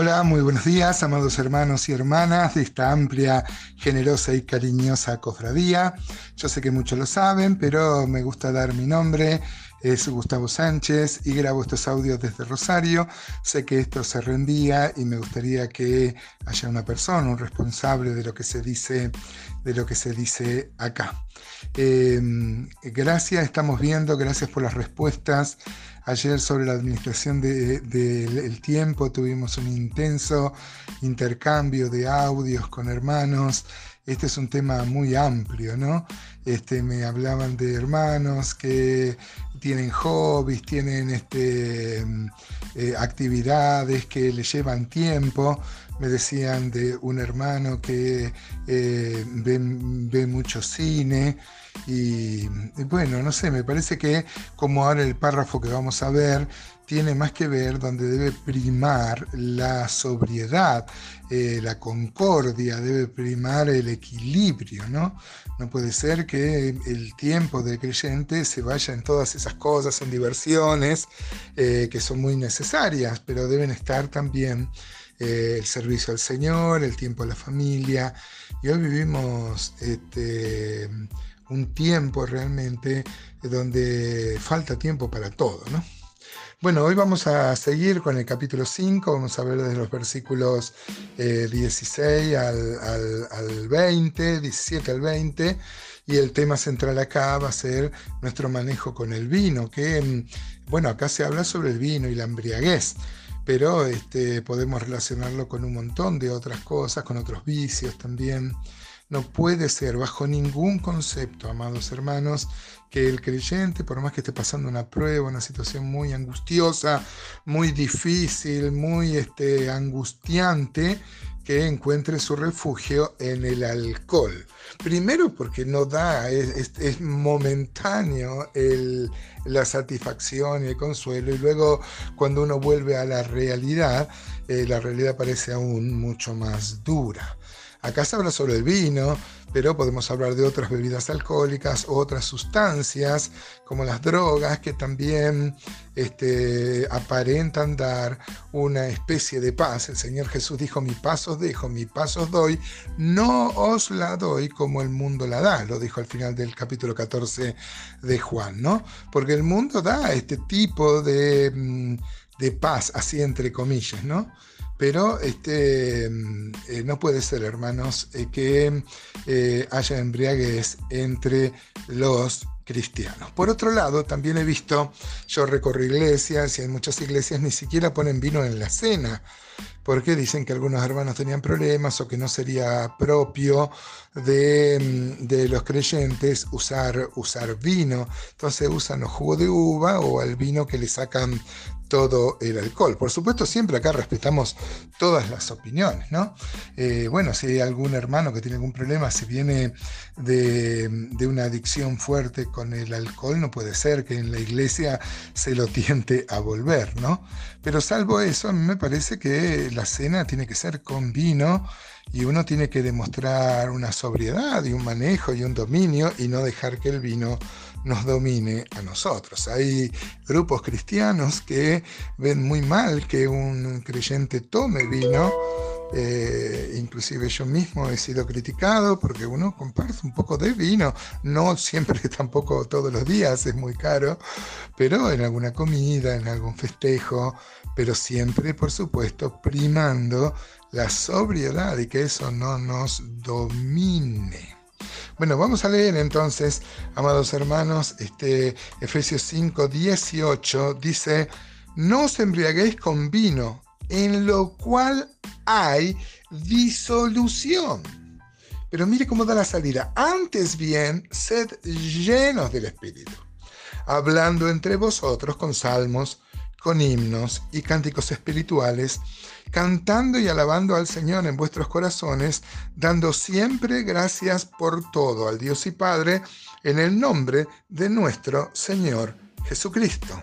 Hola, muy buenos días, amados hermanos y hermanas de esta amplia, generosa y cariñosa cofradía. Yo sé que muchos lo saben, pero me gusta dar mi nombre. Es Gustavo Sánchez y grabo estos audios desde Rosario. Sé que esto se reenvía y me gustaría que haya una persona, un responsable de lo que se dice, de lo que se dice acá. Em, gracias, estamos viendo, gracias por las respuestas. Ayer sobre la administración del tiempo tuvimos un intenso intercambio de audios con hermanos. Este es un tema muy amplio, ¿no? Este, me hablaban de hermanos que tienen hobbies, tienen este, eh, actividades que le llevan tiempo. Me decían de un hermano que eh, ve, mucho cine y, bueno, no sé, me parece que como ahora el párrafo que vamos a ver tiene más que ver donde debe primar la sobriedad, eh, la concordia, debe primar el equilibrio, ¿no? No puede ser que el tiempo del creyente se vaya en todas esas cosas, en diversiones, eh, que son muy necesarias, pero deben estar también eh, el servicio al Señor, el tiempo a la familia. Y hoy vivimos este, un tiempo realmente donde falta tiempo para todo, ¿no? Bueno, hoy vamos a seguir con el capítulo 5, vamos a ver desde los versículos 16 eh, al, 20, 17 al 20, y el tema central acá va a ser nuestro manejo con el vino, que, mm, bueno, acá se habla sobre el vino y la embriaguez, pero este, podemos relacionarlo con un montón de otras cosas, con otros vicios también. No puede ser bajo ningún concepto, amados hermanos, que el creyente, por más que esté pasando una prueba, una situación muy angustiosa, muy difícil, muy este, angustiante, que encuentre su refugio en el alcohol. Primero porque no da, es, momentáneo la satisfacción y el consuelo, y luego cuando uno vuelve a la realidad, eh, la realidad parece aún mucho más dura. Acá se habla sobre el vino, pero podemos hablar de otras bebidas alcohólicas, otras sustancias, como las drogas, que también este, aparentan dar una especie de paz. El Señor Jesús dijo, mi paz os dejo, mi paz os doy, no os la doy como el mundo la da, lo dijo al final del capítulo 14 de Juan, ¿no? Porque el mundo da este tipo de, mm, de paz, así entre comillas, ¿no? Pero este, mm, eh, no puede ser, hermanos, eh, que eh, haya embriaguez entre los Por otro lado, también he visto, yo recorro iglesias y en muchas iglesias ni siquiera ponen vino en la cena, porque dicen que algunos hermanos tenían problemas o que no sería propio de, mm, de los creyentes usar, usar vino. Entonces usan los jugos de uva o el vino que le sacan todo el alcohol. Por supuesto, siempre acá respetamos todas las opiniones, ¿no? Eh, bueno, si hay algún hermano que tiene algún problema, si viene de, una adicción fuerte con el alcohol, no puede ser que en la iglesia se lo tiente a volver, ¿no? Pero salvo eso, a mí me parece que la cena tiene que ser con vino y uno tiene que demostrar una sobriedad y un manejo y un dominio y no dejar que el vino nos domine a nosotros. Hay grupos cristianos que ven muy mal que un creyente tome vino. Eh, inclusive yo mismo he sido criticado porque uno comparte un poco de vino, no siempre tampoco todos los días, es muy caro, pero en alguna comida, en algún festejo, pero siempre, por supuesto, primando la sobriedad y que eso no nos domine. Bueno, vamos a leer entonces, amados hermanos, este Efesios 5, 18 dice, no os embriaguéis con vino, en lo cual hay disolución. Pero mire cómo da la salida. Antes bien, sed llenos del Espíritu, hablando entre vosotros con salmos, con himnos y cánticos espirituales, cantando y alabando al Señor en vuestros corazones, dando siempre gracias por todo al Dios y Padre, en el nombre de nuestro Señor Jesucristo.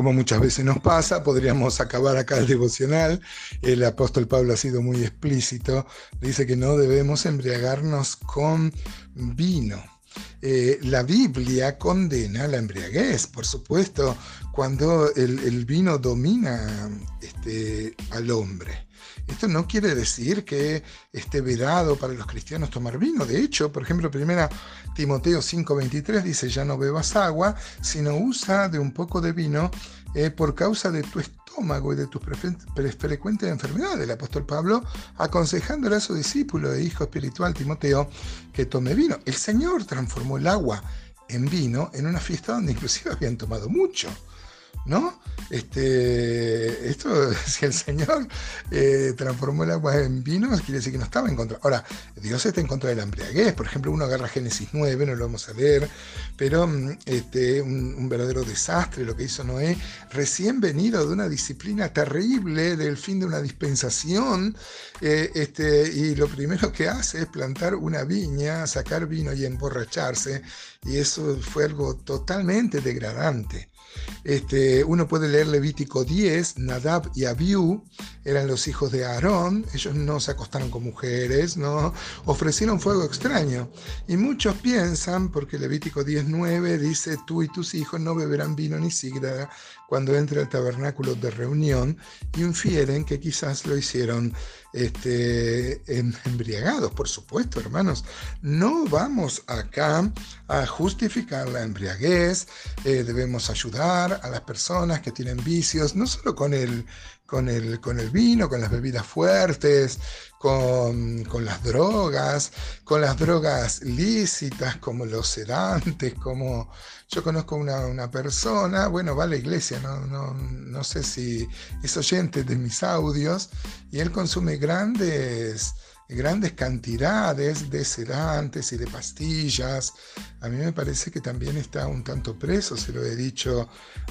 Como muchas veces nos pasa, podríamos acabar acá el devocional. El apóstol Pablo ha sido muy explícito. Dice que no debemos embriagarnos con vino. Eh, la Biblia condena la embriaguez, por supuesto, cuando el, vino domina este, al hombre. Esto no quiere decir que esté vedado para los cristianos tomar vino. De hecho, por ejemplo, primera Timoteo 5:23 dice, ya no bebas agua, sino usa de un poco de vino eh, por causa de tu estómago y de tus frecuentes enfermedades. El apóstol Pablo aconsejándole a su discípulo e hijo espiritual Timoteo que tome vino. El Señor transformó el agua en vino en una fiesta donde inclusive habían tomado mucho. ¿No? Este, esto, si el Señor eh, transformó el agua en vino, quiere decir que no estaba en contra. Ahora, Dios está en contra de la embriaguez. Por ejemplo, uno agarra Génesis 9, no lo vamos a leer, pero mm, este, un, verdadero desastre lo que hizo Noé, recién venido de una disciplina terrible, del fin de una dispensación, eh, este, y lo primero que hace es plantar una viña, sacar vino y emborracharse, y eso fue algo totalmente degradante. Este, uno puede leer Levítico 10, Nadab y Abiú eran los hijos de Aarón, ellos no se acostaron con mujeres, no ofrecieron fuego extraño. Y muchos piensan, porque Levítico 10.9 dice, tú y tus hijos no beberán vino ni sigra cuando entre al tabernáculo de reunión, infieren que quizás lo hicieron este, em, embriagados, por supuesto, hermanos. No vamos acá a justificar la embriaguez, eh, debemos ayudar a las personas que tienen vicios, no solo con el, con el, con el vino, con las bebidas fuertes, con, las drogas, con las drogas lícitas como los sedantes, como yo conozco una, una persona, bueno, va a la iglesia, no, no, no sé si es oyente de mis audios, y él consume grandes grandes cantidades de sedantes y de pastillas. A mí me parece que también está un tanto preso, se lo he dicho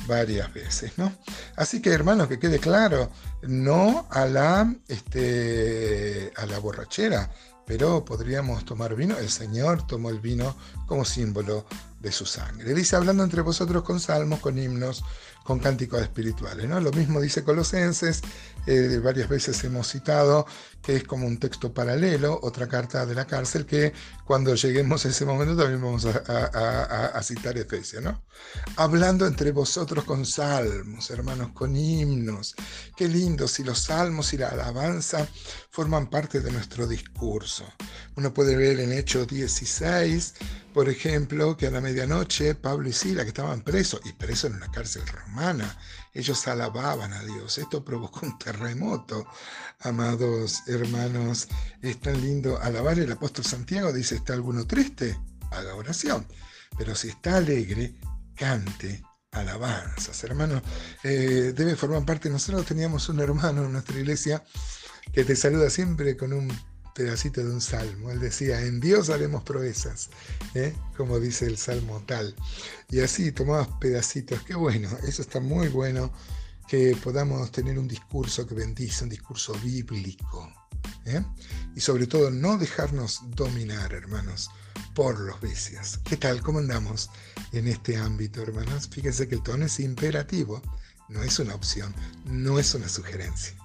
varias veces, ¿no? Así que, hermanos, que quede claro, no a la, este, a la borrachera, pero podríamos tomar vino. El Señor tomó el vino como símbolo de su sangre. Dice, hablando entre vosotros con salmos, con himnos, con cánticos espirituales. ¿no? Lo mismo dice Colosenses, eh, varias veces hemos citado que es como un texto paralelo, otra carta de la cárcel, que cuando lleguemos a ese momento también vamos a, citar Efesios. ¿no? Hablando entre vosotros con salmos, hermanos, con himnos. Qué lindo si los salmos y la alabanza forman parte de nuestro discurso. Uno puede ver en Hechos 16, por ejemplo, que a la medianoche Pablo y Sila, que estaban presos, y presos en una cárcel romana, ellos alababan a Dios. Esto provocó un terremoto, amados hermanos. Es tan lindo alabar. El apóstol Santiago dice, ¿está alguno triste? Haga oración. Pero si está alegre, cante alabanzas. Hermanos, eh, debe formar parte. Nosotros teníamos un hermano en nuestra iglesia que te saluda siempre con un pedacito de un salmo. Él decía, en Dios haremos proezas, ¿eh? como dice el salmo tal. Y así tomabas pedacitos. Qué bueno, eso está muy bueno, que podamos tener un discurso que bendice, un discurso bíblico. ¿eh? Y sobre todo no dejarnos dominar, hermanos, por los vicios. ¿Qué tal? ¿Cómo andamos en este ámbito, hermanos? Fíjense que el tono es imperativo, no es una opción, no es una sugerencia.